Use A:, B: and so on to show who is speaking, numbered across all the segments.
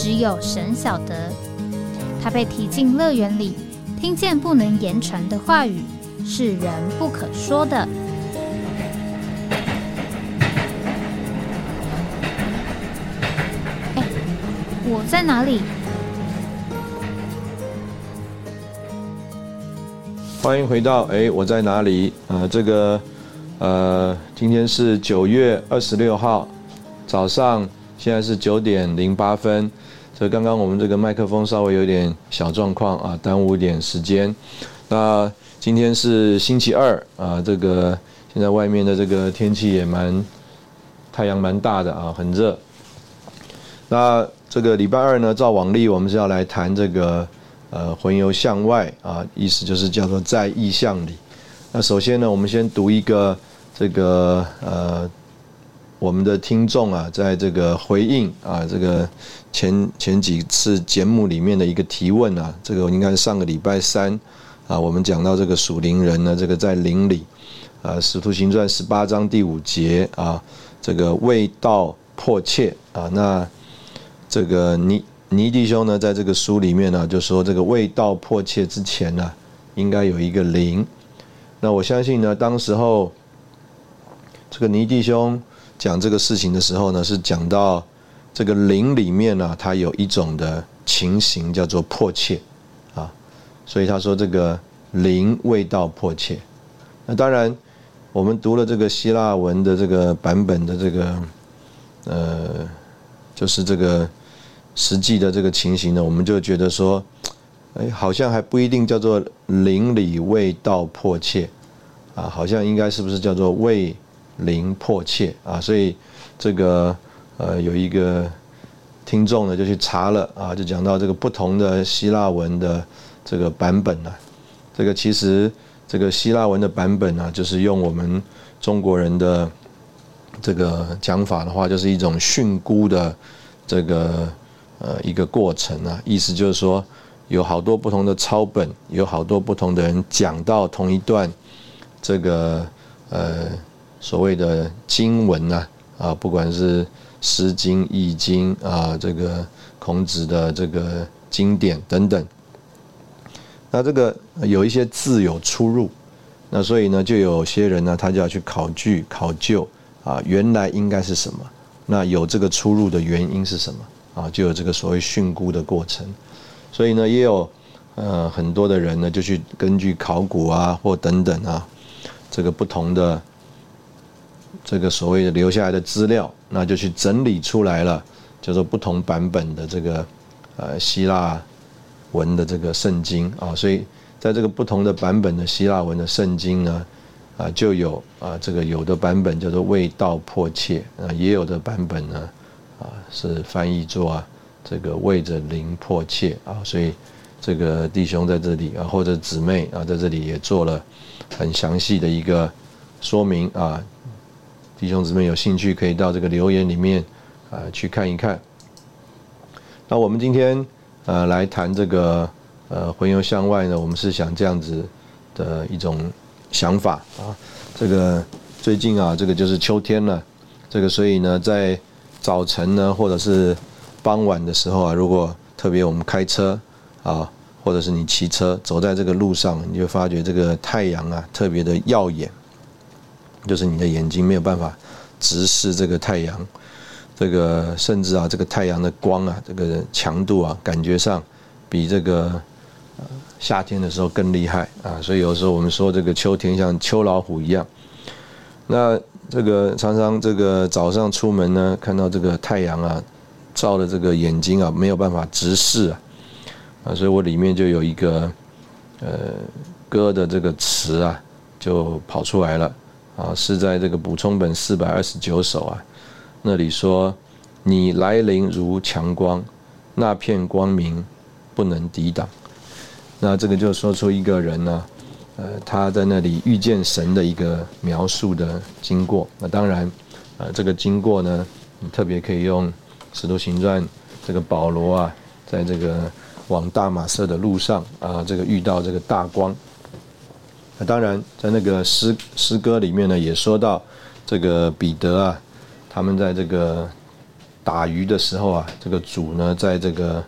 A: 只有神晓得，他被提进乐园里，听见不能言传的话语，是人不可说的。哎，我在哪里？
B: 欢迎回到哎，我在哪里？呃，这个呃，今天是九月二十六号早上，现在是九点零八分。所以刚刚我们这个麦克风稍微有点小状况啊，耽误点时间。那今天是星期二啊，这个现在外面的这个天气也蛮太阳蛮大的啊，很热。那这个礼拜二呢，照往例我们是要来谈这个呃魂游向外啊，意思就是叫做在意象里。那首先呢，我们先读一个这个呃。我们的听众啊，在这个回应啊，这个前前几次节目里面的一个提问啊，这个应该是上个礼拜三啊，我们讲到这个属灵人呢，这个在灵里啊，《使徒行传》十八章第五节啊，这个味道迫切啊，那这个尼尼弟兄呢，在这个书里面呢，就说这个味道迫切之前呢，应该有一个灵。那我相信呢，当时候这个尼弟兄。讲这个事情的时候呢，是讲到这个灵里面呢，它有一种的情形叫做迫切啊，所以他说这个灵味道迫切。那当然，我们读了这个希腊文的这个版本的这个呃，就是这个实际的这个情形呢，我们就觉得说，哎，好像还不一定叫做灵里味道迫切啊，好像应该是不是叫做味。灵迫切啊，所以这个呃有一个听众呢就去查了啊，就讲到这个不同的希腊文的这个版本呢，这个其实这个希腊文的版本呢，就是用我们中国人的这个讲法的话，就是一种训诂的这个呃一个过程啊，意思就是说有好多不同的抄本，有好多不同的人讲到同一段这个呃。所谓的经文呐，啊，不管是《诗经》《易经》啊，这个孔子的这个经典等等，那这个有一些字有出入，那所以呢，就有些人呢，他就要去考据考究啊，原来应该是什么？那有这个出入的原因是什么？啊，就有这个所谓训诂的过程。所以呢，也有呃很多的人呢，就去根据考古啊或等等啊，这个不同的。这个所谓的留下来的资料，那就去整理出来了，叫做不同版本的这个呃希腊文的这个圣经啊，所以在这个不同的版本的希腊文的圣经呢，啊就有啊这个有的版本叫做味道迫切啊，也有的版本呢啊是翻译作啊这个为着灵迫切啊，所以这个弟兄在这里啊或者姊妹啊在这里也做了很详细的一个说明啊。弟兄姊妹有兴趣可以到这个留言里面啊去看一看。那我们今天呃来谈这个呃魂游向外呢，我们是想这样子的一种想法啊。这个最近啊，这个就是秋天了，这个所以呢，在早晨呢或者是傍晚的时候啊，如果特别我们开车啊，或者是你骑车走在这个路上，你就发觉这个太阳啊特别的耀眼。就是你的眼睛没有办法直视这个太阳，这个甚至啊，这个太阳的光啊，这个强度啊，感觉上比这个夏天的时候更厉害啊。所以有时候我们说这个秋天像秋老虎一样。那这个常常这个早上出门呢，看到这个太阳啊，照的这个眼睛啊，没有办法直视啊。啊，所以我里面就有一个呃歌的这个词啊，就跑出来了。啊，是在这个补充本四百二十九首啊，那里说：“你来临如强光，那片光明不能抵挡。那这个就说出一个人呢，呃，他在那里遇见神的一个描述的经过。那当然，呃，这个经过呢，你特别可以用《使徒行传》这个保罗啊，在这个往大马色的路上啊，这个遇到这个大光。那当然，在那个诗诗歌里面呢，也说到这个彼得啊，他们在这个打鱼的时候啊，这个主呢，在这个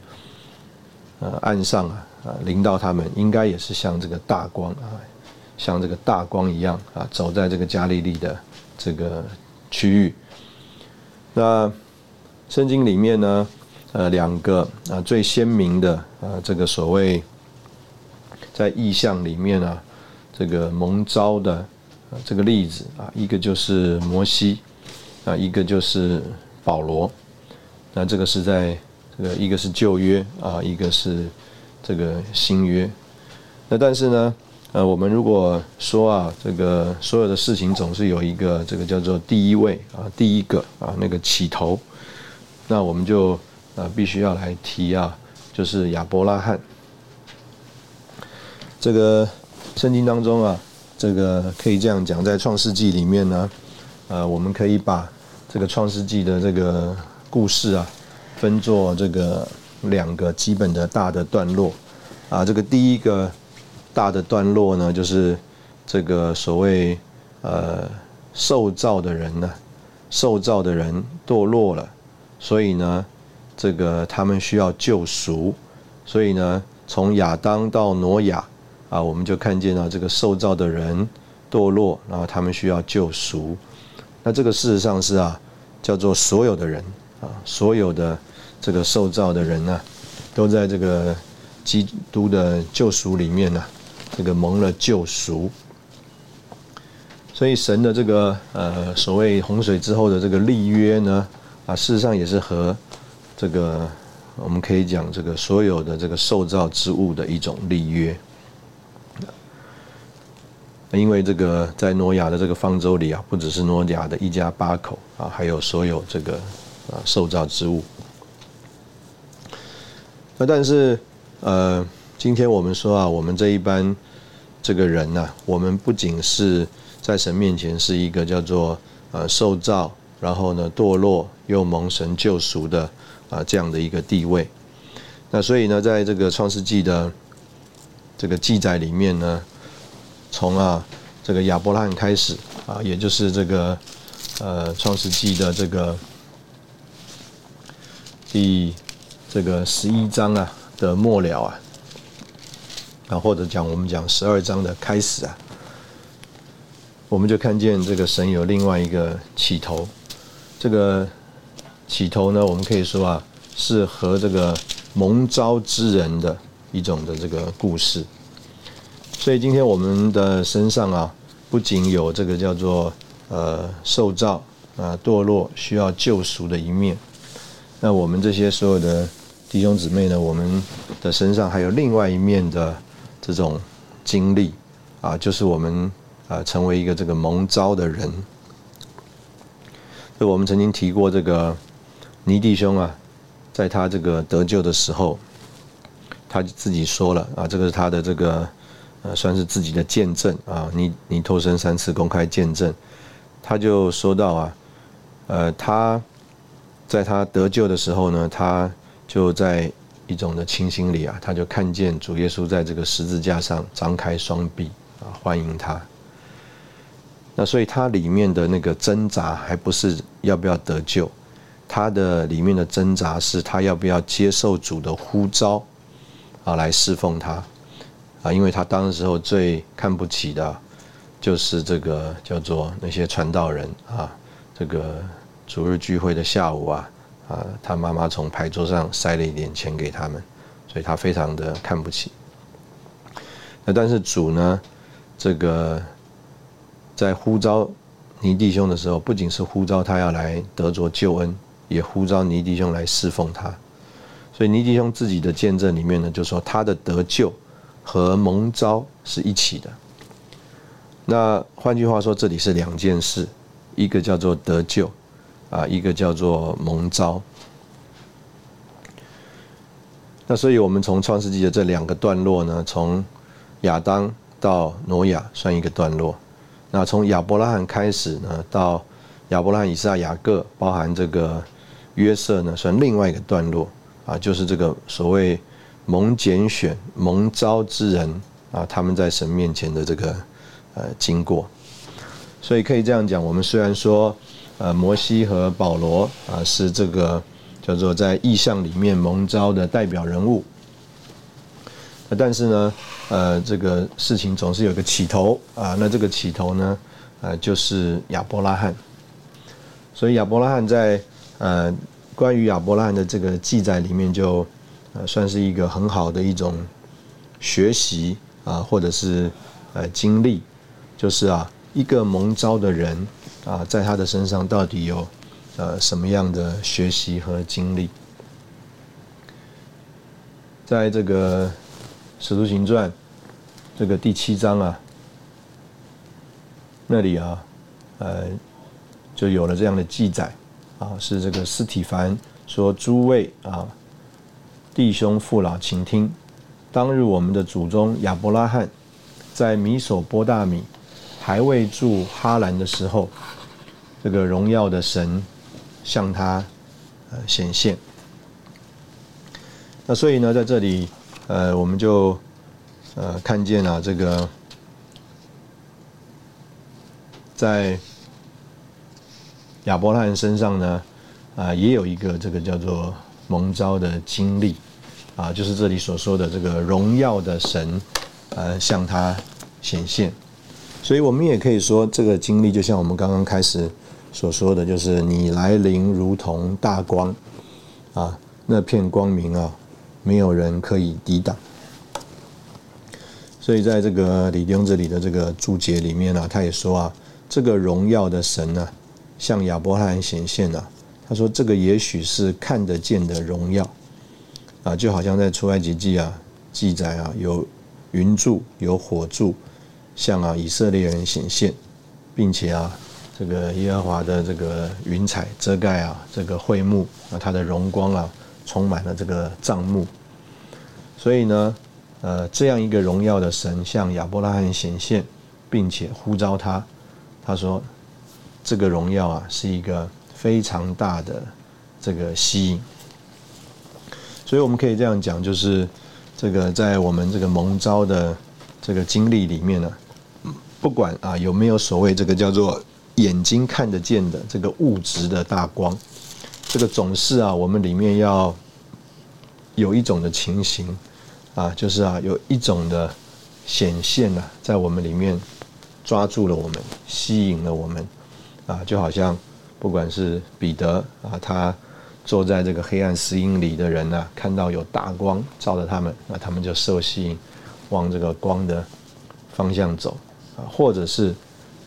B: 呃岸上啊。啊，临到他们应该也是像这个大光啊，像这个大光一样啊，走在这个加利利的这个区域。那圣经里面呢，呃，两个啊最鲜明的啊这个所谓在意象里面啊，这个蒙召的这个例子啊，一个就是摩西啊，一个就是保罗。那这个是在这个一个是旧约啊，一个是。这个新约，那但是呢，呃，我们如果说啊，这个所有的事情总是有一个这个叫做第一位啊，第一个啊那个起头，那我们就啊必须要来提啊，就是亚伯拉罕。这个圣经当中啊，这个可以这样讲，在创世纪里面呢，呃，我们可以把这个创世纪的这个故事啊，分作这个。两个基本的大的段落，啊，这个第一个大的段落呢，就是这个所谓呃受造的人呢，受造的人堕落了，所以呢，这个他们需要救赎，所以呢，从亚当到挪亚啊，我们就看见了这个受造的人堕落，然后他们需要救赎，那这个事实上是啊，叫做所有的人啊，所有的。这个受造的人呢，都在这个基督的救赎里面呢，这个蒙了救赎。所以神的这个呃所谓洪水之后的这个立约呢，啊，事实上也是和这个我们可以讲这个所有的这个受造之物的一种立约。因为这个在挪亚的这个方舟里啊，不只是挪亚的一家八口啊，还有所有这个啊受造之物。那但是，呃，今天我们说啊，我们这一班这个人呢，我们不仅是在神面前是一个叫做呃受造，然后呢堕落又蒙神救赎的啊这样的一个地位。那所以呢，在这个创世纪的这个记载里面呢，从啊这个亚伯拉罕开始啊，也就是这个呃创世纪的这个第。这个十一章啊的末了啊，啊或者讲我们讲十二章的开始啊，我们就看见这个神有另外一个起头，这个起头呢，我们可以说啊是和这个蒙召之人的一种的这个故事，所以今天我们的身上啊，不仅有这个叫做呃受造啊堕落需要救赎的一面，那我们这些所有的。弟兄姊妹呢，我们的身上还有另外一面的这种经历啊，就是我们啊成为一个这个蒙召的人。就我们曾经提过这个尼弟兄啊，在他这个得救的时候，他自己说了啊，这个是他的这个呃算是自己的见证啊，尼尼托生三次公开见证，他就说到啊，呃他在他得救的时候呢，他就在一种的清醒里啊，他就看见主耶稣在这个十字架上张开双臂啊，欢迎他。那所以他里面的那个挣扎，还不是要不要得救，他的里面的挣扎是他要不要接受主的呼召啊，来侍奉他啊，因为他当时候最看不起的，就是这个叫做那些传道人啊，这个主日聚会的下午啊。啊，他妈妈从牌桌上塞了一点钱给他们，所以他非常的看不起。那但是主呢，这个在呼召尼弟兄的时候，不仅是呼召他要来得着救恩，也呼召尼弟兄来侍奉他。所以尼弟兄自己的见证里面呢，就说他的得救和蒙召是一起的。那换句话说，这里是两件事，一个叫做得救。啊，一个叫做蒙召。那所以我们从创世纪的这两个段落呢，从亚当到挪亚算一个段落，那从亚伯拉罕开始呢，到亚伯拉罕、以撒、雅各，包含这个约瑟呢，算另外一个段落啊，就是这个所谓蒙拣选、蒙召之人啊，他们在神面前的这个呃经过。所以可以这样讲，我们虽然说呃摩西和保罗啊是这个。叫做在意象里面蒙召的代表人物，但是呢，呃，这个事情总是有个起头啊。那这个起头呢，呃，就是亚伯拉罕。所以亚伯拉罕在呃关于亚伯拉罕的这个记载里面，就呃算是一个很好的一种学习啊，或者是呃经历，就是啊一个蒙招的人啊，在他的身上到底有。呃，什么样的学习和经历，在这个《使徒行传》这个第七章啊，那里啊，呃，就有了这样的记载啊，是这个斯体凡说：“诸位啊，弟兄父老，请听，当日我们的祖宗亚伯拉罕在米索波大米还未住哈兰的时候，这个荣耀的神。”向他呃显现，那所以呢，在这里呃，我们就呃看见了这个在亚伯拉罕身上呢啊，也有一个这个叫做蒙召的经历啊，就是这里所说的这个荣耀的神呃向他显现，所以我们也可以说，这个经历就像我们刚刚开始。所说的就是你来临如同大光，啊，那片光明啊，没有人可以抵挡。所以在这个李丁这里的这个注解里面呢，他也说啊，这个荣耀的神呢，向亚伯拉罕显现了。他说这个也许是看得见的荣耀，啊，就好像在出埃及记啊记载啊，有云柱有火柱，向啊以色列人显现，并且啊。这个耶和华的这个云彩遮盖啊，这个会幕啊，它的荣光啊，充满了这个帐幕。所以呢，呃，这样一个荣耀的神向亚伯拉罕显现，并且呼召他，他说，这个荣耀啊，是一个非常大的这个吸引。所以我们可以这样讲，就是这个在我们这个蒙招的这个经历里面呢，不管啊有没有所谓这个叫做。眼睛看得见的这个物质的大光，这个总是啊，我们里面要有一种的情形啊，就是啊，有一种的显现啊，在我们里面抓住了我们，吸引了我们啊，就好像不管是彼得啊，他坐在这个黑暗石英里的人呢，看到有大光照着他们，那他们就受吸引，往这个光的方向走啊，或者是。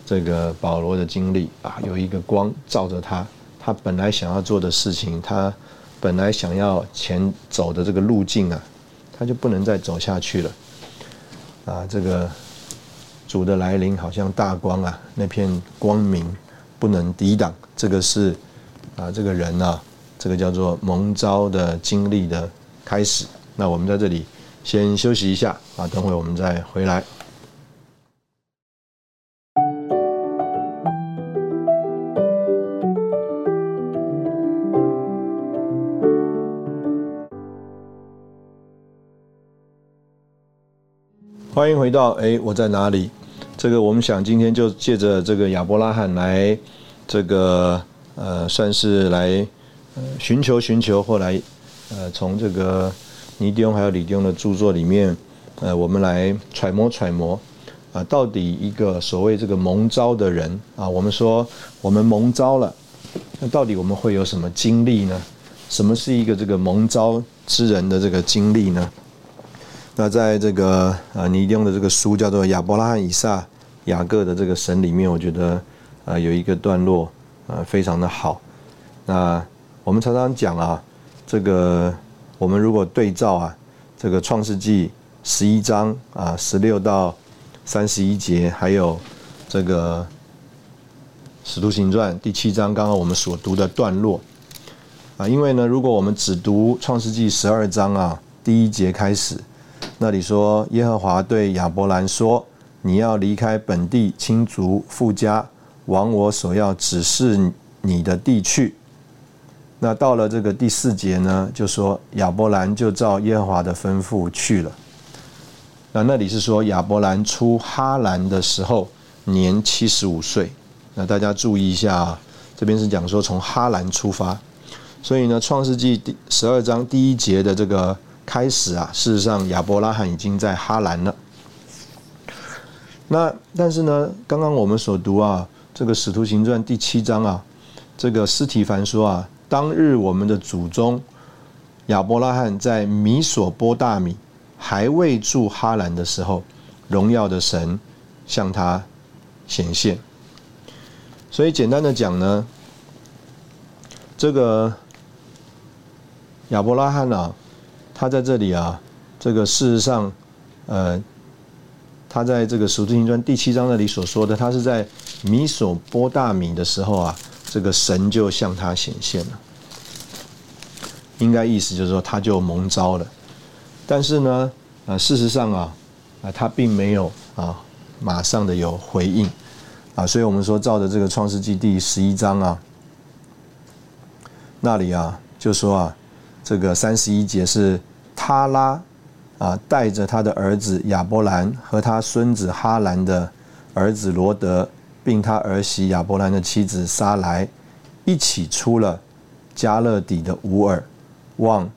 B: 这个保罗的经历啊，有一个光照着他，他本来想要做的事情，他本来想要前走的这个路径啊，他就不能再走下去了。啊，这个主的来临好像大光啊，那片光明不能抵挡。这个是啊，这个人啊，这个叫做蒙招的经历的开始。那我们在这里先休息一下啊，等会我们再回来。欢迎回到哎，我在哪里？这个我们想今天就借着这个亚伯拉罕来，这个呃，算是来寻求寻求，后来呃从这个尼迪翁还有李迪翁的著作里面，呃，我们来揣摩揣摩啊，到底一个所谓这个蒙招的人啊，我们说我们蒙招了，那到底我们会有什么经历呢？什么是一个这个蒙招之人的这个经历呢？那在这个呃尼丁的这个书叫做《亚伯拉罕、以撒、雅各的这个神》里面，我觉得呃有一个段落呃非常的好。那我们常常讲啊，这个我们如果对照啊，这个创世纪十一章啊十六到三十一节，还有这个使徒行传第七章刚刚我们所读的段落啊，因为呢，如果我们只读创世纪十二章啊。第一节开始，那里说耶和华对亚伯兰说：“你要离开本地亲族富家，往我所要指示你的地去。”那到了这个第四节呢，就说亚伯兰就照耶和华的吩咐去了。那那里是说亚伯兰出哈兰的时候年七十五岁。那大家注意一下啊，这边是讲说从哈兰出发，所以呢，《创世纪》第十二章第一节的这个开始啊，事实上亚伯拉罕已经在哈兰了。那但是呢，刚刚我们所读啊，这个《使徒行传》第七章啊，这个斯提凡说啊，当日我们的祖宗亚伯拉罕在米索波大米还未住哈兰的时候，荣耀的神向他显现。所以简单的讲呢，这个亚伯拉罕啊，他在这里啊，这个事实上，呃，他在这个《使徒行传》第七章那里所说的，他是在米索波大米的时候啊，这个神就向他显现了。应该意思就是说，他就蒙招了。但是呢，呃，事实上啊，啊，他并没有啊，马上的有回应。啊，所以我们说，照着这个创世纪第十一章啊，那里啊，就说啊，这个三十一节是他拉啊，带着他的儿子亚伯兰和他孙子哈兰的儿子罗德，并他儿媳亚伯兰的妻子撒来，一起出了加勒底的乌尔，往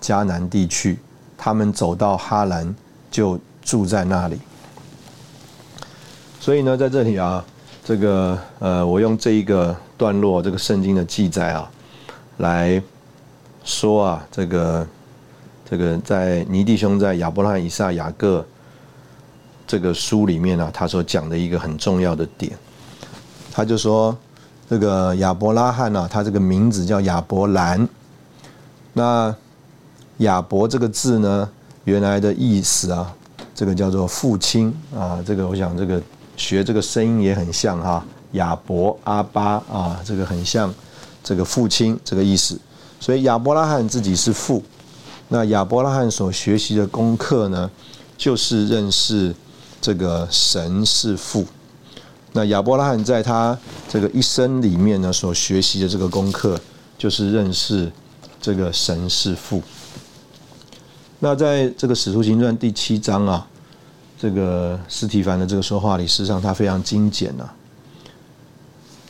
B: 迦南地去。他们走到哈兰，就住在那里。所以呢，在这里啊。这个呃，我用这一个段落，这个圣经的记载啊，来说啊，这个这个在尼弟兄在亚伯拉罕、以撒、雅各这个书里面呢，他所讲的一个很重要的点，他就说这个亚伯拉罕呢，他这个名字叫亚伯兰，那亚伯这个字呢，原来的意思啊，这个叫做父亲啊，这个我想这个。学这个声音也很像哈，亚伯阿巴啊，这个很像这个父亲这个意思。所以亚伯拉罕自己是父，那亚伯拉罕所学习的功课呢，就是认识这个神是父。那亚伯拉罕在他这个一生里面呢，所学习的这个功课，就是认识这个神是父。那在这个使徒行传第七章啊。这个斯提凡的这个说话里，事实上他非常精简呐。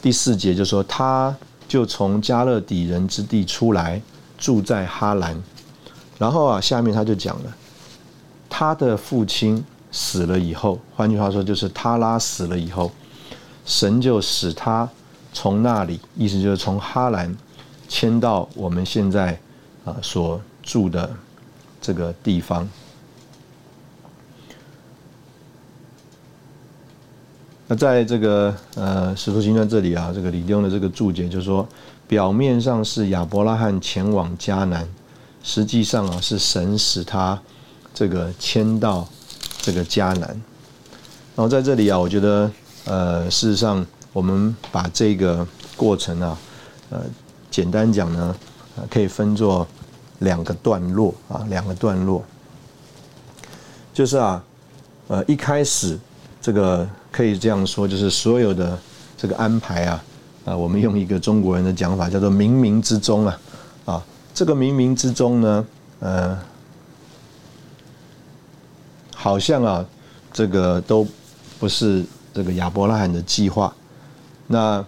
B: 第四节就说，他就从加勒底人之地出来，住在哈兰。然后啊，下面他就讲了，他的父亲死了以后，换句话说就是他拉死了以后，神就使他从那里，意思就是从哈兰迁到我们现在啊所住的这个地方。那在这个呃《使徒行传》这里啊，这个李丁的这个注解就是说，表面上是亚伯拉罕前往迦南，实际上啊是神使他这个迁到这个迦南。然后在这里啊，我觉得呃事实上我们把这个过程啊，呃简单讲呢，可以分作两个段落啊，两个段落，就是啊，呃一开始这个。可以这样说，就是所有的这个安排啊，啊，我们用一个中国人的讲法叫做冥冥之中啊，啊，这个冥冥之中呢，呃，好像啊，这个都不是这个亚伯拉罕的计划。那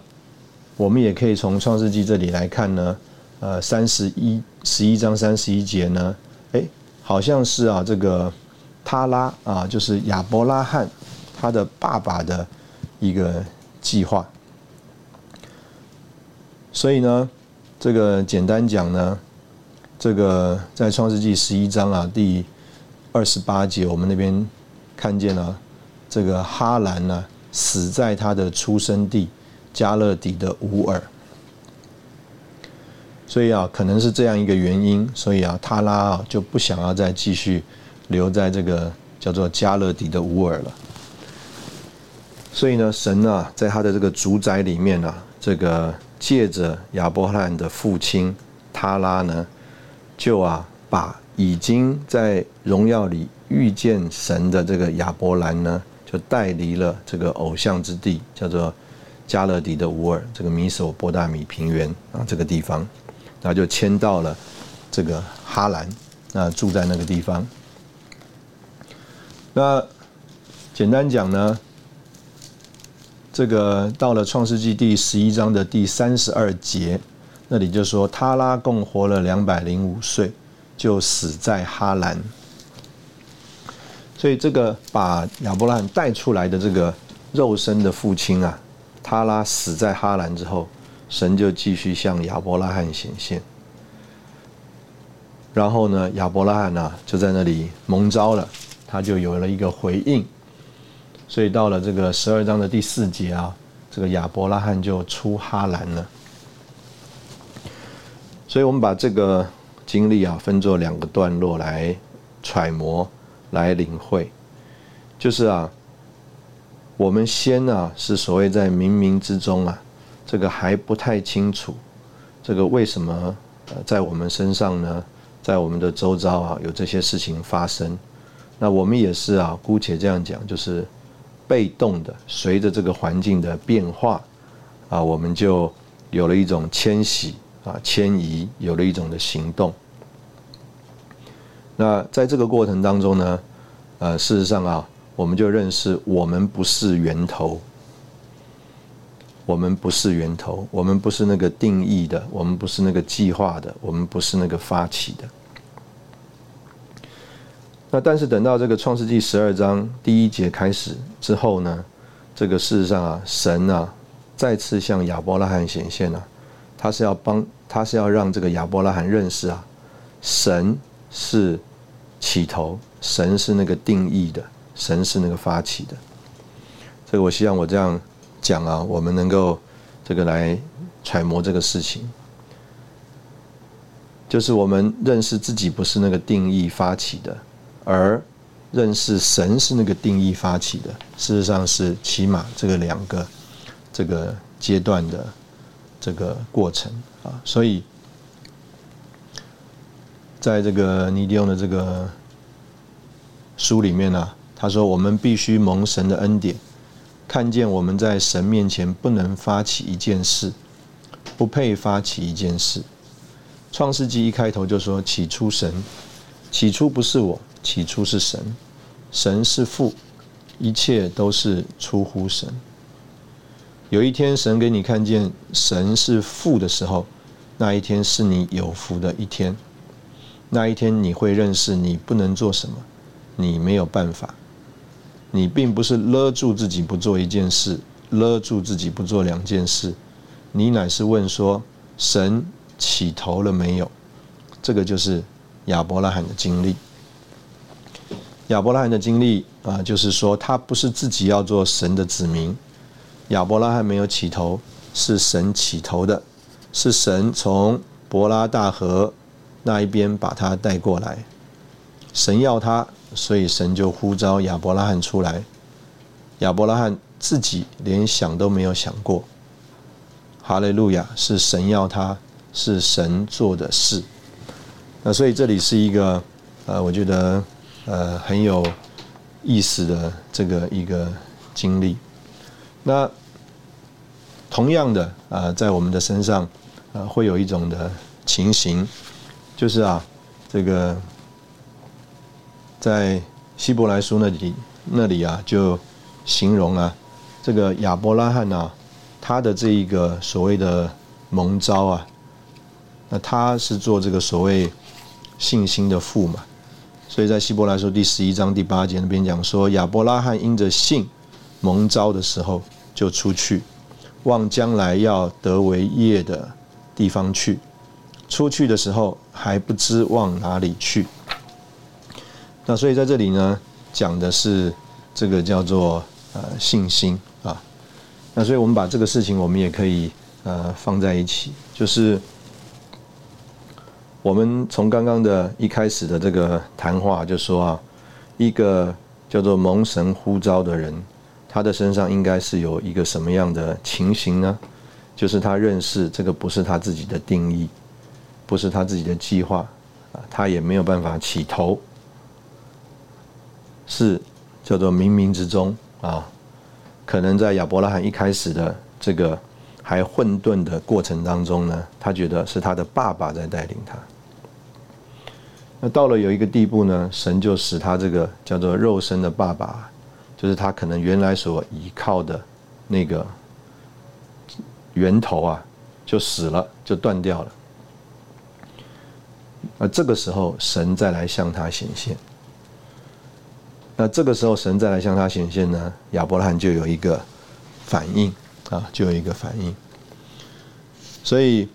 B: 我们也可以从创世纪这里来看呢，呃，三十一十一章三十一节呢，哎，好像是啊，这个他拉啊，就是亚伯拉罕。他的爸爸的一个计划，所以呢，这个简单讲呢，这个在创世纪十一章啊第二十八节，我们那边看见了这个哈兰呢死在他的出生地加勒底的乌尔，所以啊，可能是这样一个原因，所以啊，他拉啊就不想要再继续留在这个叫做加勒底的乌尔了。所以呢，神呢，在他的这个主宰里面呢，这个借着亚伯拉罕的父亲他拉呢，就啊把已经在荣耀里遇见神的这个亚伯兰呢，就带离了这个偶像之地，叫做加勒底的乌尔，这个米索波大米平原啊这个地方，然后就迁到了这个哈兰，那住在那个地方。那简单讲呢，这个到了创世纪第十一章的第三十二节，那里就说他拉共活了两百零五岁。就死在哈兰，所以这个把亚伯拉罕带出来的这个肉身的父亲啊，他拉死在哈兰之后，神就继续向亚伯拉罕显现。然后呢，亚伯拉罕呢就在那里蒙召了，他就有了一个回应。所以到了这个十二章的第四节啊，这个亚伯拉罕就出哈兰了。所以我们把这个。经历啊，分作两个段落来揣摩、来领会，就是啊，我们先啊是所谓在冥冥之中啊，这个还不太清楚，这个为什么呃在我们身上呢，在我们的周遭啊有这些事情发生，那我们也是啊，姑且这样讲，就是被动的，随着这个环境的变化啊，我们就有了一种迁徙。啊，迁移有了一种的行动。那在这个过程当中呢，呃，事实上啊，我们就认识我们不是源头，我们不是源头，我们不是那个定义的，我们不是那个计划的，我们不是那个发起的。那但是等到这个创世纪十二章第一节开始之后呢，这个事实上啊，神啊再次向亚伯拉罕显现了。他是要帮，他是要让这个亚伯拉罕认识啊，神是起头，神是那个定义的，神是那个发起的。这个我希望我这样讲啊，我们能够这个来揣摩这个事情，就是我们认识自己不是那个定义发起的，而认识神是那个定义发起的。事实上是起码这个两个这个阶段的。这个过程啊，所以在这个尼迪翁的这个书里面呢，他说我们必须蒙神的恩典，看见我们在神面前不能发起一件事，不配发起一件事。创世纪一开头就说：起初神，起初不是我，起初是神，神是父，一切都是出乎神。有一天，神给你看见神是父的时候，那一天是你有福的一天。那一天你会认识你不能做什么，你没有办法。你并不是勒住自己不做一件事，勒住自己不做两件事，你乃是问说：神起头了没有？这个就是亚伯拉罕的经历。亚伯拉罕的经历啊，就是说他不是自己要做神的子民。亚伯拉罕没有起头，是神起头的，是神从伯拉大河那一边把他带过来。神要他，所以神就呼召亚伯拉罕出来。亚伯拉罕自己连想都没有想过。哈利路亚，是神要他，是神做的事。那所以这里是一个呃，我觉得呃很有意思的这个一个经历。那同样的啊，在我们的身上啊，会有一种的情形，就是啊，这个在希伯来书那里那里啊，就形容啊，这个亚伯拉罕啊，他的这一个所谓的蒙召啊，那他是做这个所谓信心的父嘛，所以在希伯来书第十一章第八节那边讲说，亚伯拉罕因着信蒙召的时候。就出去，往将来要得为业的地方去。出去的时候还不知往哪里去。那所以在这里呢，讲的是这个叫做呃信心啊。那所以我们把这个事情，我们也可以呃放在一起，就是我们从刚刚的一开始的这个谈话就说啊，一个叫做蒙神呼召的人。他的身上应该是有一个什么样的情形呢？就是他认识这个不是他自己的定义，不是他自己的计划，啊，他也没有办法起头，是叫做冥冥之中啊，可能在亚伯拉罕一开始的这个还混沌的过程当中呢，他觉得是他的爸爸在带领他。那到了有一个地步呢，神就使他这个叫做肉身的爸爸，就是他可能原来所依靠的那个源头啊，就死了，就断掉了。那这个时候，神再来向他显现。那这个时候，神再来向他显现呢，亚伯拉罕就有一个反应啊，就有一个反应。所以，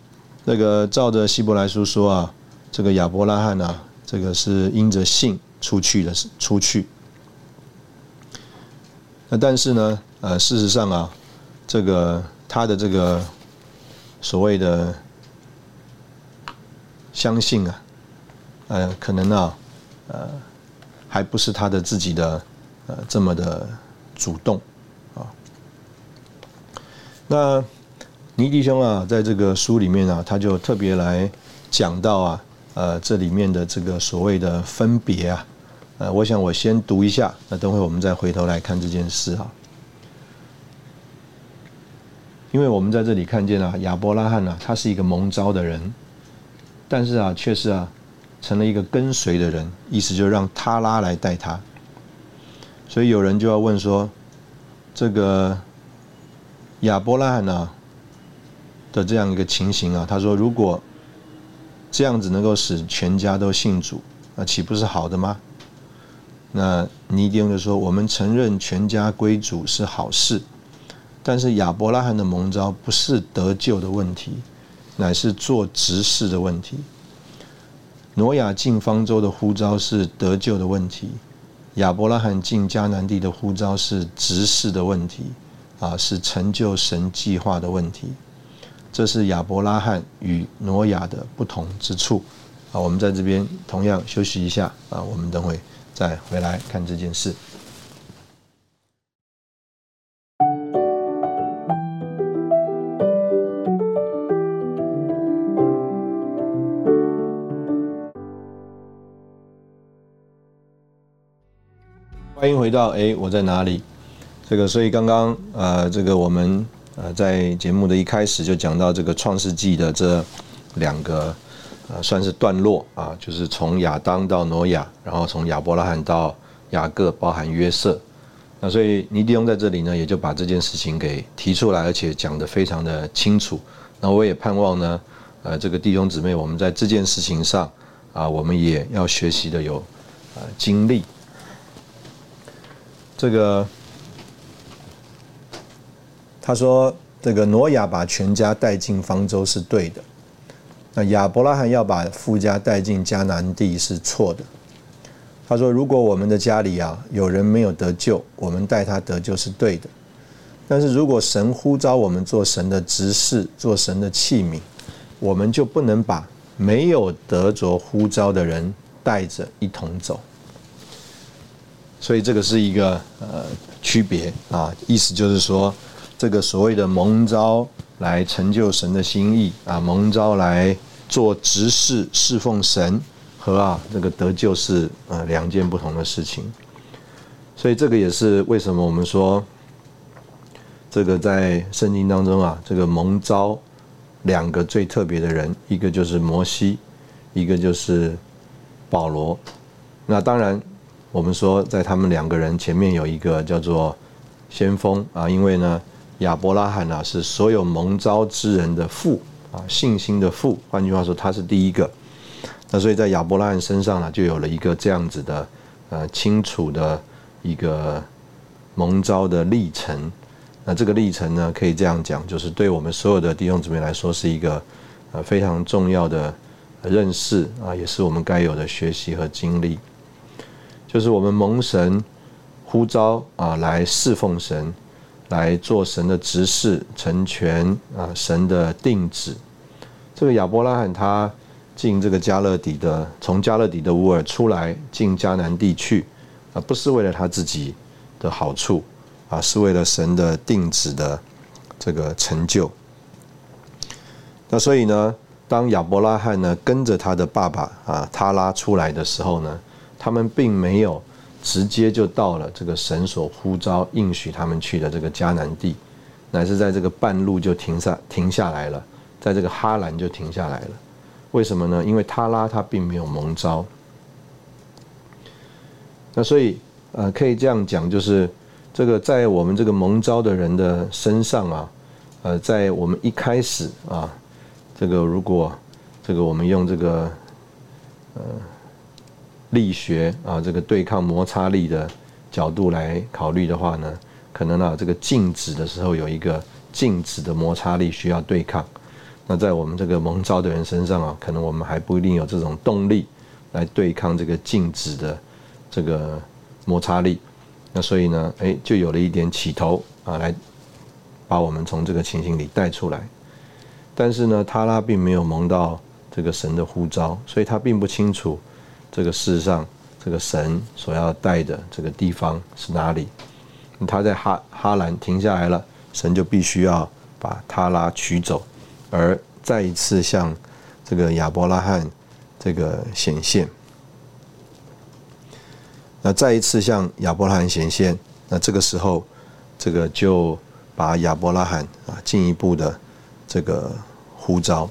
B: 那个照着希伯来书说啊，这个亚伯拉罕啊。这个是因着信出去的，出去。那但是呢，呃，事实上啊，这个他的这个所谓的相信啊，呃，可能啊，呃，还不是他的自己的呃这么的主动啊。那尼迪兄啊，在这个书里面啊，他就特别来讲到啊。呃，这里面的这个所谓的分别啊，呃，我想我先读一下，那等会我们再回头来看这件事啊。因为我们在这里看见啊，亚伯拉罕啊，他是一个蒙召的人，但是啊，却是啊，成了一个跟随的人，意思就让他拉来带他。所以有人就要问说，这个亚伯拉罕啊的这样一个情形啊，他说如果。这样子能够使全家都信主，那岂不是好的吗？那尼丁就说：“我们承认全家归主是好事，但是亚伯拉罕的蒙召不是得救的问题，乃是做执事的问题。挪亚进方舟的呼召是得救的问题，亚伯拉罕进迦南地的呼召是执事的问题，啊，是成就神计划的问题。”这是亚伯拉罕与挪亚的不同之处，啊，我们在这边同样休息一下，啊，我们等会再回来看这件事。回到哎，我在哪里？这个，所以刚刚呃，这个我们。呃，在节目的一开始就讲到这个创世纪的这两个呃，算是段落啊，就是从亚当到挪亚，然后从亚伯拉罕到雅各，包含约瑟。那所以尼迪翁在这里呢，也就把这件事情给提出来，而且讲得非常的清楚。那我也盼望呢，呃，这个弟兄姊妹，我们在这件事情上啊，我们也要学习的有呃经历这个。他说：“这个挪亚把全家带进方舟是对的，那亚伯拉罕要把富家带进迦南地是错的。”他说：“如果我们的家里啊有人没有得救，我们带他得救是对的。但是如果神呼召我们做神的执事，做神的器皿，我们就不能把没有得着呼召的人带着一同走。所以这个是一个呃区别啊，意思就是说。”这个所谓的蒙召来成就神的心意啊，蒙召来做执事侍奉神和啊这个得救是呃两件不同的事情，所以这个也是为什么我们说这个在圣经当中啊，这个蒙召两个最特别的人，一个就是摩西，一个就是保罗。那当然我们说在他们两个人前面有一个叫做先锋啊，因为呢。亚伯拉罕呢，是所有蒙召之人的父啊，信心的父。换句话说，他是第一个。那所以在亚伯拉罕身上呢，就有了一个这样子的呃清楚的一个蒙召的历程。那这个历程呢，可以这样讲，就是对我们所有的弟兄姊妹来说，是一个呃非常重要的认识啊，也是我们该有的学习和经历。就是我们蒙神呼召啊，来侍奉神。来做神的执事，成全啊神的定旨。这个亚伯拉罕他进这个加勒底的，从加勒底的乌尔出来进迦南地去啊，不是为了他自己的好处啊，是为了神的定旨的这个成就。那所以呢，当亚伯拉罕呢跟着他的爸爸啊他拉出来的时候呢，他们并没有直接就到了这个神所呼召应许他们去的这个迦南地，乃是在这个半路就停下停下来了，在这个哈兰就停下来了。为什么呢？因为他拉他并没有蒙召。那所以呃可以这样讲，就是这个在我们这个蒙召的人的身上啊，呃在我们一开始啊。这个如果这个我们用这个呃力学啊，这个对抗摩擦力的角度来考虑的话呢，可能啊这个静止的时候有一个静止的摩擦力需要对抗。那在我们这个蒙召的人身上啊，可能我们还不一定有这种动力来对抗这个静止的这个摩擦力。那所以呢，哎，就有了一点起头啊，来把我们从这个情形里带出来。但是呢，他拉并没有蒙到这个神的呼召，所以他并不清楚这个世上这个神所要带的这个地方是哪里。他在哈哈兰停下来了，神就必须要把他拉取走，而再一次向这个亚伯拉罕这个显现。那再一次向亚伯拉罕显现，那这个时候，这个就把亚伯拉罕啊进一步的。这个呼召，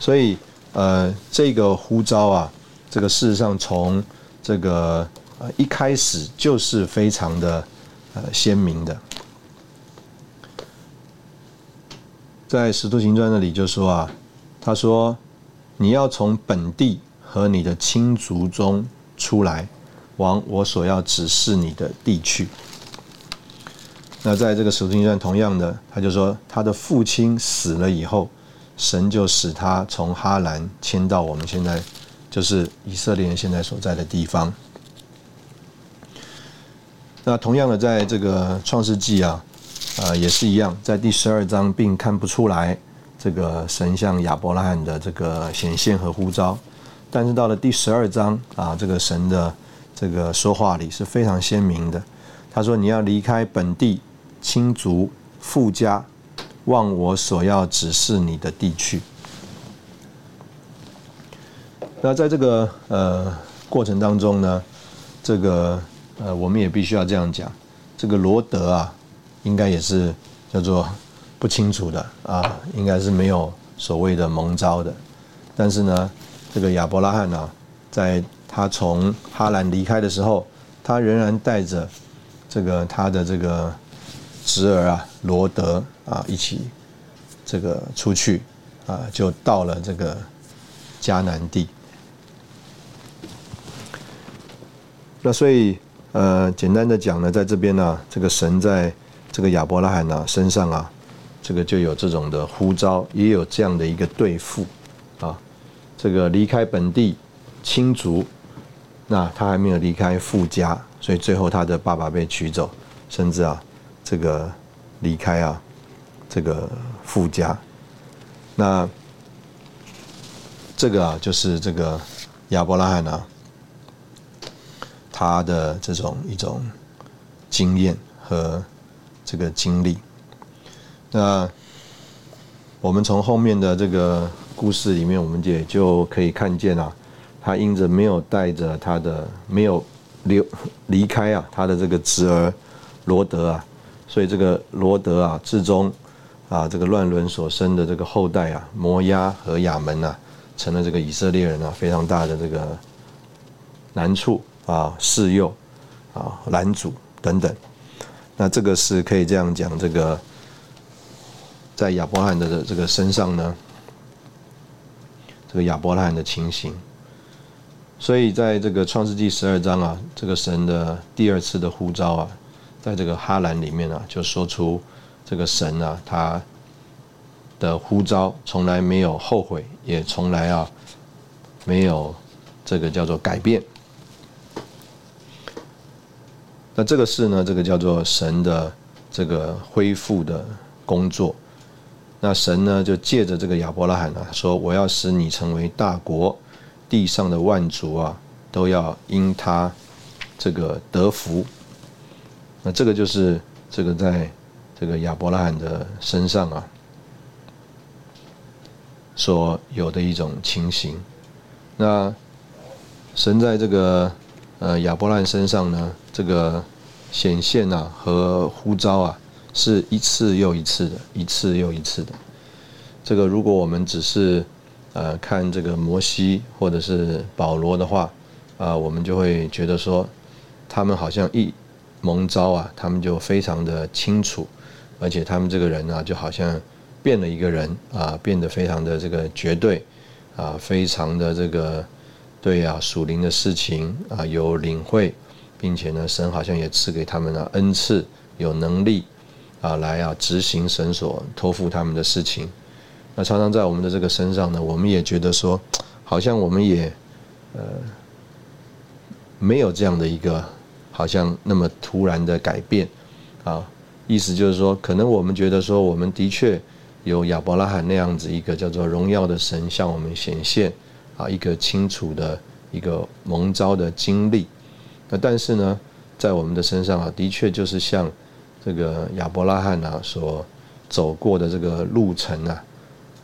B: 所以呃，这个呼召啊，这个事实上从这个呃一开始就是非常的呃鲜明的，在使徒行传那里就说啊，他说你要从本地和你的亲族中出来，往我所要指示你的地去。那在这个使徒行传同样的，他就说他的父亲死了以后，神就使他从哈兰迁到我们现在就是以色列人现在所在的地方。那同样的，在这个创世纪啊，啊也是一样，在第十二章并看不出来这个神像亚伯拉罕的这个显现和呼召，但是到了第十二章啊，这个神的这个说话里是非常鲜明的。他说：“你要离开本地。”亲族富家，忘我所要指示你的地区。那在这个呃过程当中呢，这个呃我们也必须要这样讲，这个罗德啊，应该也是叫做不清楚的啊，应该是没有所谓的蒙招的。但是呢，这个亚伯拉罕呢，在他从哈兰离开的时候，他仍然带着这个他的这个。侄儿啊，罗德啊，一起这个出去啊，就到了这个迦南地。那所以呃，简单的讲呢，在这边呢，这个神在这个亚伯拉罕呢身上啊，这个就有这种的呼召，也有这样的一个对付啊。这个离开本地亲族，那他还没有离开富家，所以最后他的爸爸被取走，甚至啊。这个离开啊，这个富家，那这个啊，就是这个亚伯拉罕啊，他的这种一种经验和这个经历。那我们从后面的这个故事里面，我们也就可以看见啊，他因着没有带着他的没有留离开啊，他的这个侄儿罗德啊。所以这个罗德啊，至终啊，这个乱伦所生的这个后代啊，摩押和亚门啊，成了这个以色列人啊非常大的这个难处啊，示幼啊，拦阻等等。那这个是可以这样讲，这个在亚伯拉罕的这个身上呢，这个亚伯拉罕的情形。所以在这个创世纪十二章啊，这个神的第二次的呼召啊。在这个哈兰里面呢，就说出这个神啊，他的呼召从来没有后悔，也从来啊没有这个叫做改变。那这个事呢，这个叫做神的这个恢复的工作。那神呢，就借着这个亚伯拉罕啊，说我要使你成为大国，地上的万族啊，都要因他这个得福。那这个就是这个在这个亚伯拉罕的身上啊，所有的一种情形。那神在这个呃亚伯兰身上呢，这个显现啊和呼召啊，是一次又一次的，一次又一次的。这个如果我们只是呃看这个摩西或者是保罗的话，啊，我们就会觉得说，他们好像一蒙召啊，他们就非常的清楚，而且他们这个人呢，就好像变了一个人啊，变得非常的这个绝对啊，非常的这个对啊属灵的事情啊有领会，并且呢，神好像也赐给他们了恩赐，有能力啊来啊执行神所托付他们的事情。那常常在我们的这个身上呢，我们也觉得说，好像我们也呃没有这样的一个好像那么突然的改变啊，意思就是说，可能我们觉得说，我们的确有亚伯拉罕那样子一个叫做荣耀的神向我们显现啊，一个清楚的一个蒙召的经历。那但是呢，在我们的身上啊，的确就是像这个亚伯拉罕啊所走过的这个路程啊。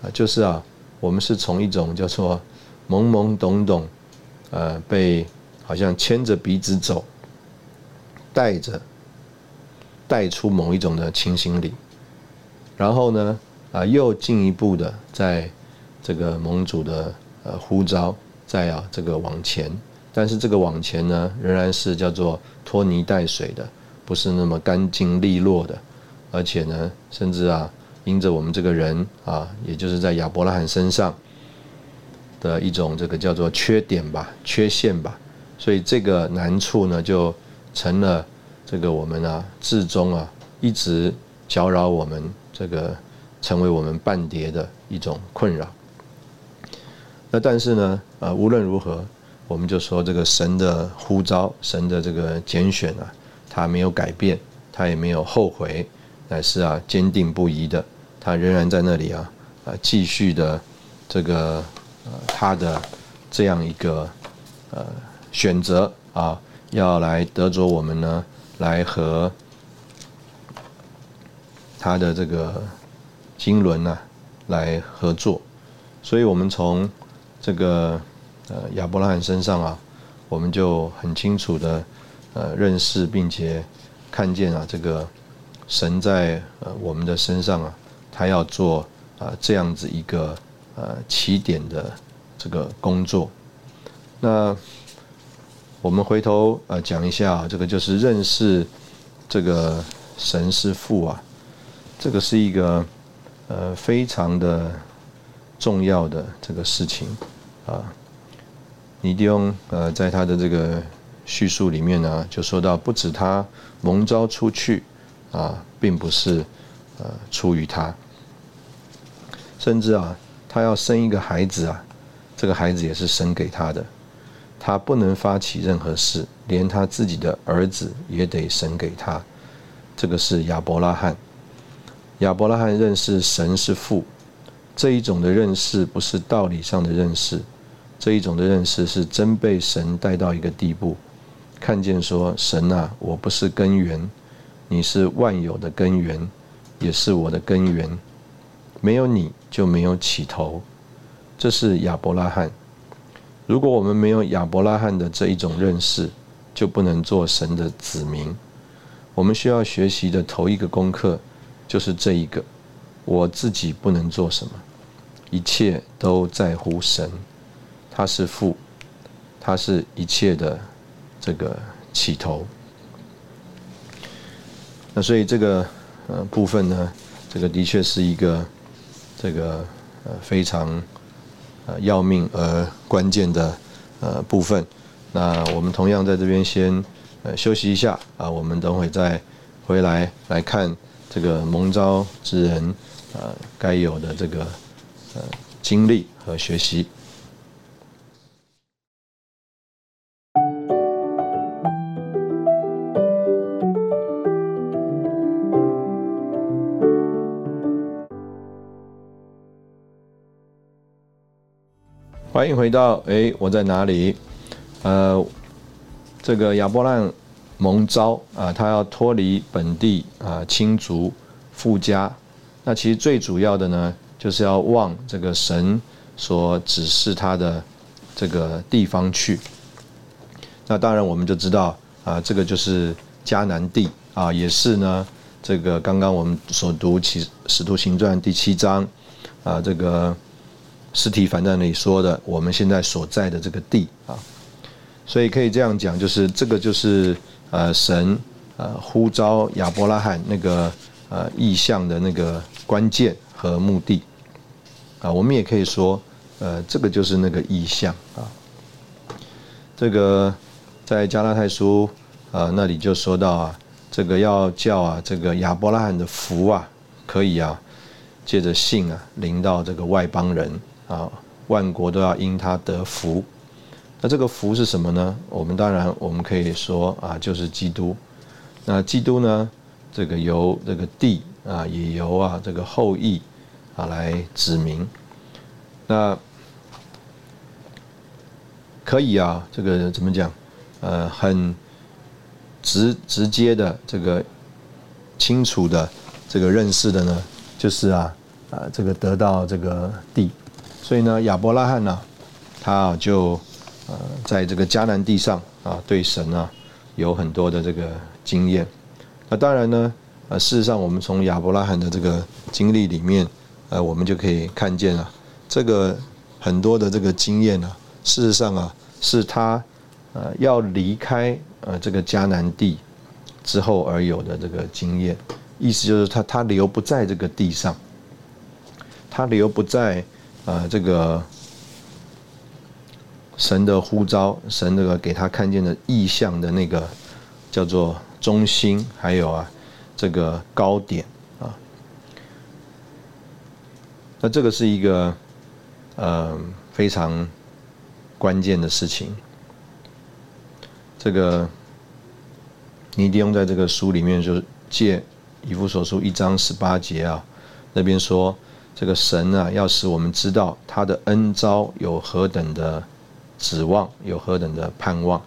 B: 啊，就是啊，我们是从一种叫做懵懵懂懂，呃，被好像牵着鼻子走，带着带出某一种的情形里，然后呢，啊，又进一步的在这个盟主的呃呼召，在啊这个往前，但是这个往前呢，仍然是叫做拖泥带水的，不是那么干净利落的，而且呢，甚至啊。因着我们这个人啊，也就是在亚伯拉罕身上的一种这个叫做缺点吧、缺陷吧，所以这个难处呢，就成了这个我们啊至终啊一直搅扰我们这个成为我们半碟的一种困扰。但是呢，呃，无论如何，我们就说这个神的呼召、神的这个拣选啊，他没有改变，他也没有后悔，乃是啊坚定不移的。他仍然在那里啊，啊，继续的这个呃，他的这样一个呃选择啊，要来得着我们呢，来和他的这个经纶呢来合作，所以我们从这个呃亚伯拉罕身上啊，我们就很清楚的呃认识并且看见啊，这个神在呃我们的身上啊。他要做啊这样子一个呃起点的这个工作，那我们回头呃讲一下，这个就是认识这个神是父啊，这个是一个呃非常的重要的这个事情啊。尼迪翁呃在他的这个叙述里面呢，就说到不止他蒙召出去啊，并不是呃出于他。甚至啊，他要生一个孩子啊，这个孩子也是神给他的，他不能发起任何事，连他自己的儿子也得神给他。这个是亚伯拉罕，亚伯拉罕认识神是父，这一种的认识不是道理上的认识，这一种的认识是真被神带到一个地步，看见说神啊，我不是根源，你是万有的根源，也是我的根源。没有你就没有起头，这是亚伯拉罕。如果我们没有亚伯拉罕的这一种认识，就不能做神的子民。我们需要学习的头一个功课就是这一个：我自己不能做什么，一切都在乎神。他是父，他是一切的这个起头。那所以这个呃部分呢，这个的确是一个。这个呃非常呃要命而关键的呃部分，那我们同样在这边先呃休息一下啊，我们等会再回来来看这个蒙召之人呃该有的这个呃经历和学习。欢迎回到哎，我在哪里？呃，这个亚伯兰蒙召啊，他要脱离本地啊亲族富家。那其实最主要的呢，就是要往这个神所指示他的这个地方去。那当然，我们就知道啊，这个就是迦南地啊，也是呢，这个刚刚我们所读《启使徒行传》第七章啊，这个实体反在那里说的，我们现在所在的这个地啊，所以可以这样讲，就是这个就是呃神呃呼召亚伯拉罕那个呃意向的那个关键和目的啊，我们也可以说呃这个就是那个意向啊，这个。在加拉太书啊那里就说到啊，这个要叫啊这个亚伯拉罕的福啊，可以啊借着信啊临到这个外邦人啊，万国都要因他得福。那这个福是什么呢？我们当然我们可以说啊，就是基督。那基督呢，这个由这个地啊，也由啊这个后裔啊来指明。那可以啊，这个怎么讲？呃，很直直接的这个清楚的这个认识的呢，就是啊啊这个得到这个地，所以呢亚伯拉罕呢，他就呃在这个迦南地上啊对神啊有很多的这个经验。那当然呢，呃事实上我们从亚伯拉罕的这个经历里面，呃我们就可以看见啊，这个很多的这个经验呢，事实上啊是他。呃，要离开呃这个迦南地之后而有的这个经验，意思就是他他留不在这个地上，他留不在呃这个神的呼召，神那个给他看见的意象的那个叫做中心，还有啊这个高点啊，那这个是一个呃非常关键的事情。这个尼迪翁在这个书里面就是借以弗所书一章十八节啊，那边说这个神啊，要使我们知道他的恩招有何等的指望，有何等的盼望。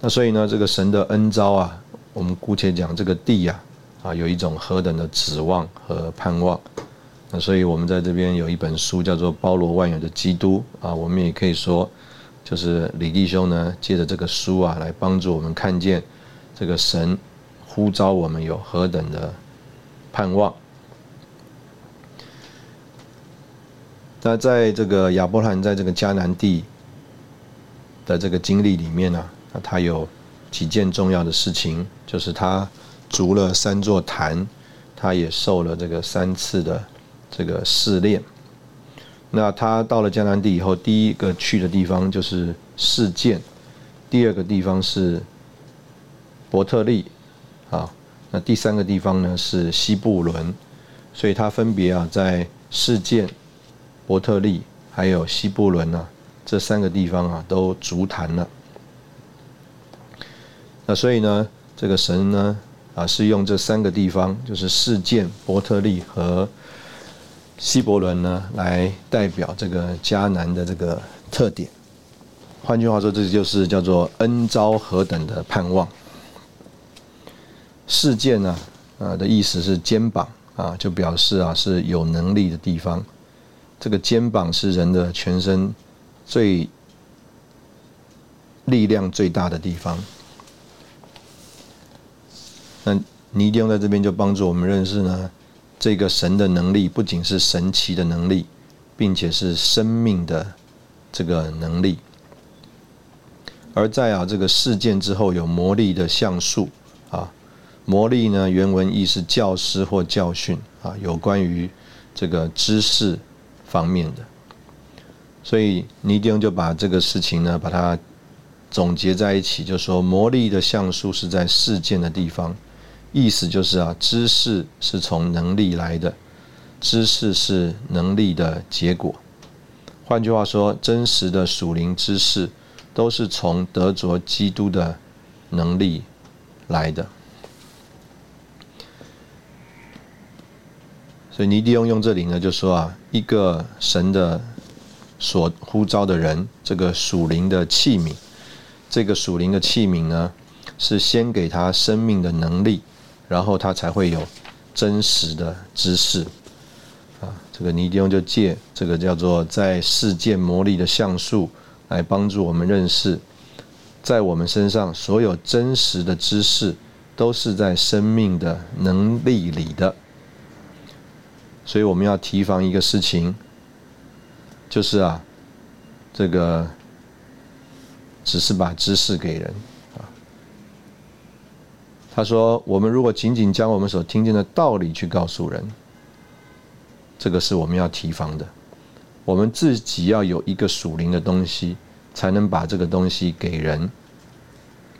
B: 那所以呢，这个神的恩招啊，我们姑且讲这个地呀啊，有一种何等的指望和盼望。那所以我们在这边有一本书叫做《包罗万有的基督》啊，我们也可以说。就是李弟兄呢，借着这个书啊，来帮助我们看见这个神呼召我们有何等的盼望。那在这个亚伯兰在这个迦南地的这个经历里面呢，那他有几件重要的事情，就是他筑了三座坛，他也受了这个三次的这个试炼。那他到了迦南地以后，第一个去的地方就是事件，第二个地方是伯特利，啊，那第三个地方呢是西布伦，所以他分别啊在事件、伯特利还有西布伦呢这三个地方啊都足坛了。那所以呢，这个神呢啊是用这三个地方，就是事件、伯特利和。希伯伦呢，来代表这个迦南的这个特点。换句话说，这就是叫做恩招何等的盼望。事件呢，啊的意思是肩膀啊，就表示啊是有能力的地方。这个肩膀是人的全身最力量最大的地方。那尼丁在这边就帮助我们认识呢。这个神的能力不仅是神奇的能力，并且是生命的这个能力。而在啊这个事件之后，有魔力的像素啊，魔力呢原文意是教师或教训啊，有关于这个知识方面的。所以尼丁就把这个事情呢，把它总结在一起，就说魔力的像素是在事件的地方。意思就是啊，知识是从能力来的，知识是能力的结果。换句话说，真实的属灵知识都是从得着基督的能力来的。所以尼迪翁用这里呢，就说啊，一个神的所呼召的人，这个属灵的器皿，这个属灵的器皿呢，是先给他生命的能力。然后他才会有真实的知识，啊，这个尼迪翁就借这个叫做在世界魔力的像素来帮助我们认识，在我们身上所有真实的知识都是在生命的能力里的。所以我们要提防一个事情，就是啊，这个只是把知识给人啊。他说：“我们如果仅仅将我们所听见的道理去告诉人，这个是我们要提防的。我们自己要有一个属灵的东西，才能把这个东西给人。”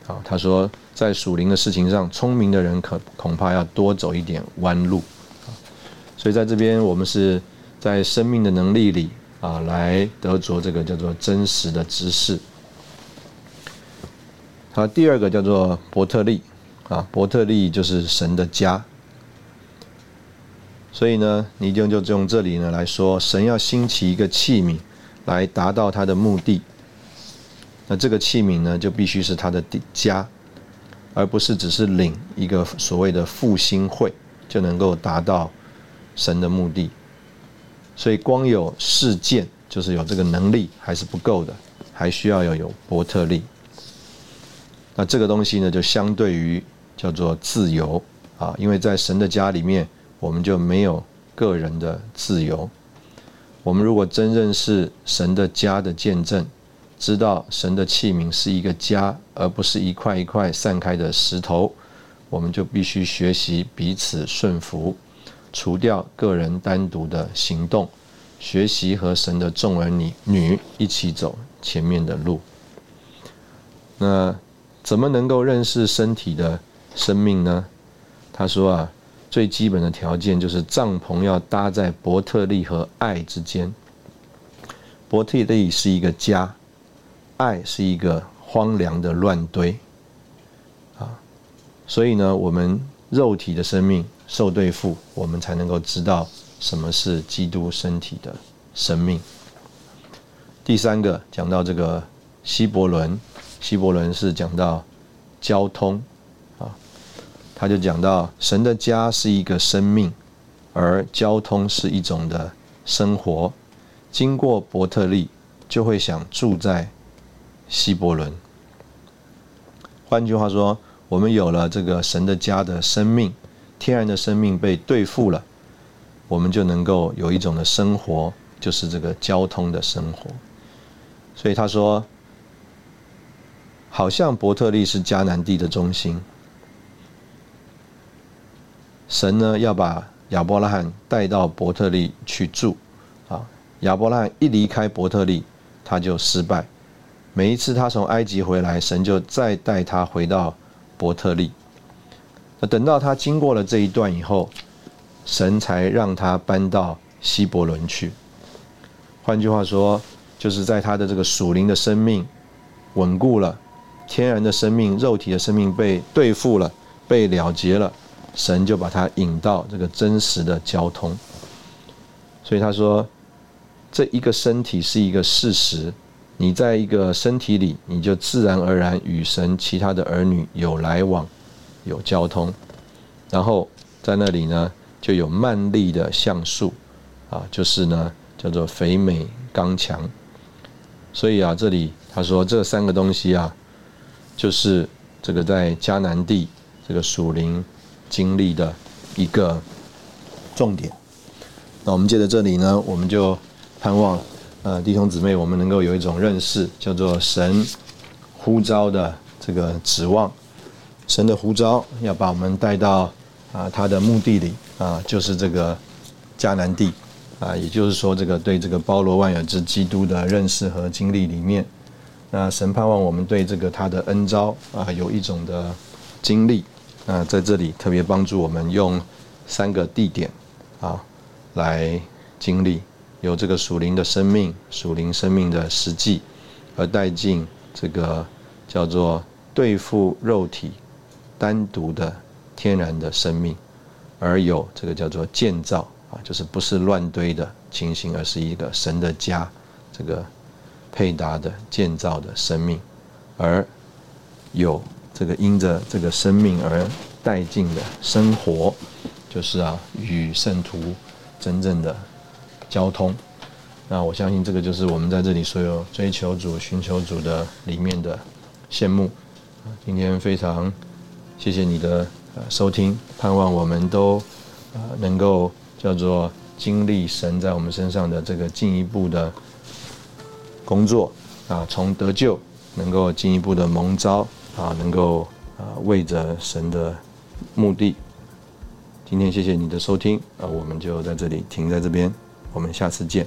B: 好，他说，在属灵的事情上，聪明的人可恐怕要多走一点弯路。所以在这边，我们是在生命的能力里啊，来得着这个叫做真实的知识。好，第二个叫做伯特利啊，伯特利就是神的家。所以呢，你就就用这里呢来说，神要兴起一个器皿来达到他的目的。那这个器皿呢，就必须是他的家，而不是只是领一个所谓的复兴会就能够达到。神的目的，所以光有事件就是有这个能力还是不够的，还需要要有伯特利。那这个东西呢，就相对于叫做自由啊，因为在神的家里面，我们就没有个人的自由。我们如果真认识神的家的见证，知道神的器皿是一个家，而不是一块一块散开的石头，我们就必须学习彼此顺服。除掉个人单独的行动，学习和神的众儿女女一起走前面的路。那怎么能够认识身体的生命呢？他说啊，最基本的条件就是帐篷要搭在伯特利和爱之间。伯特利是一个家，爱是一个荒凉的乱堆。啊，所以呢，我们肉体的生命。受对付，我们才能够知道什么是基督身体的生命。第三个讲到这个希伯伦，希伯伦是讲到交通啊，他就讲到神的家是一个生命，而交通是一种的生活。经过伯特利，就会想住在希伯伦。换句话说，我们有了这个神的家的生命。天然的生命被对付了，我们就能够有一种的生活，就是这个交通的生活。所以他说，好像伯特利是迦南地的中心，神呢要把亚伯拉罕带到伯特利去住，啊，亚伯拉罕一离开伯特利，他就失败。每一次他从埃及回来，神就再带他回到伯特利。那等到他经过了这一段以后，神才让他搬到希伯伦去。换句话说，就是在他的这个属灵的生命稳固了，天然的生命、肉体的生命被对付了、被了结了，神就把他引到这个真实的交通。所以他说，这一个身体是一个事实，你在一个身体里，你就自然而然与神其他的儿女有来往。有交通，然后在那里呢，就有曼丽的橡树，啊，就是呢叫做肥美刚强。所以啊，这里他说这三个东西啊，就是这个在迦南地这个属灵经历的一个重点。那我们借着这里呢，我们就盼望呃弟兄姊妹，我们能够有一种认识，叫做神呼召的这个指望。神的呼召要把我们带到啊，他的墓地里啊，就是这个迦南地啊，也就是说，这个对这个包罗万有之基督的认识和经历里面，那神盼望我们对这个他的恩招啊，有一种的经历啊，在这里特别帮助我们用三个地点啊来经历，有这个属灵的生命、属灵生命的实际，而带进这个叫做对付肉体。单独的天然的生命，而有这个叫做建造啊，就是不是乱堆的情形，而是一个神的家，这个配搭的建造的生命，而有这个因着这个生命而带进的生活，就是啊，与圣徒真正的交通。那我相信这个就是我们在这里所有追求主、寻求主的里面的羡慕。今天非常谢谢你的呃收听，盼望我们都呃能够叫做经历神在我们身上的这个进一步的工作啊，从得救能够进一步的蒙召啊，能够啊为着神的目的。今天谢谢你的收听啊，我们就在这里停在这边，我们下次见。